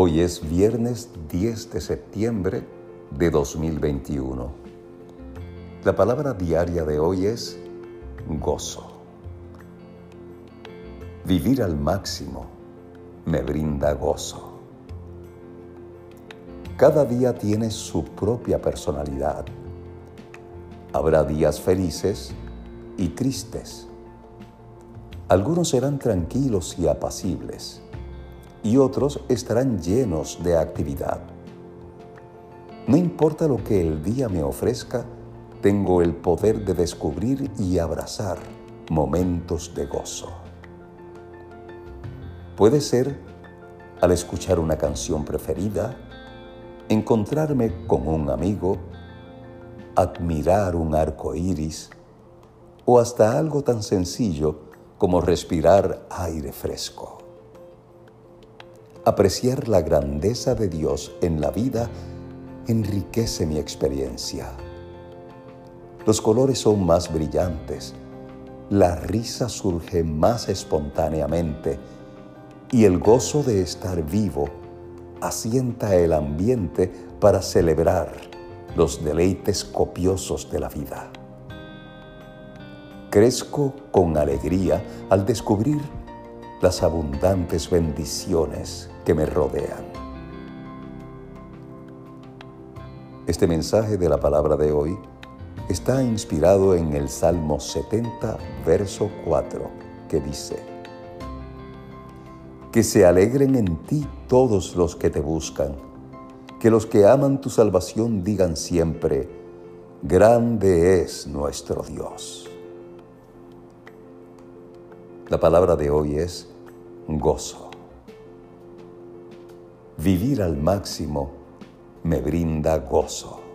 Hoy es viernes 10 de septiembre de 2021. La palabra diaria de hoy es gozo. Vivir al máximo me brinda gozo. Cada día tiene su propia personalidad. Habrá días felices y tristes. Algunos serán tranquilos y apacibles y otros estarán llenos de actividad. No importa lo que el día me ofrezca, tengo el poder de descubrir y abrazar momentos de gozo. Puede ser al escuchar una canción preferida, encontrarme con un amigo, admirar un arco iris o hasta algo tan sencillo como respirar aire fresco. Apreciar la grandeza de Dios en la vida enriquece mi experiencia. Los colores son más brillantes, la risa surge más espontáneamente y el gozo de estar vivo asienta el ambiente para celebrar los deleites copiosos de la vida. Crezco con alegría al descubrir las abundantes bendiciones que me rodean. Este mensaje de la palabra de hoy está inspirado en el Salmo 70, verso 4, que dice, Que se alegren en ti todos los que te buscan, que los que aman tu salvación digan siempre, Grande es nuestro Dios. La palabra de hoy es gozo. Vivir al máximo me brinda gozo.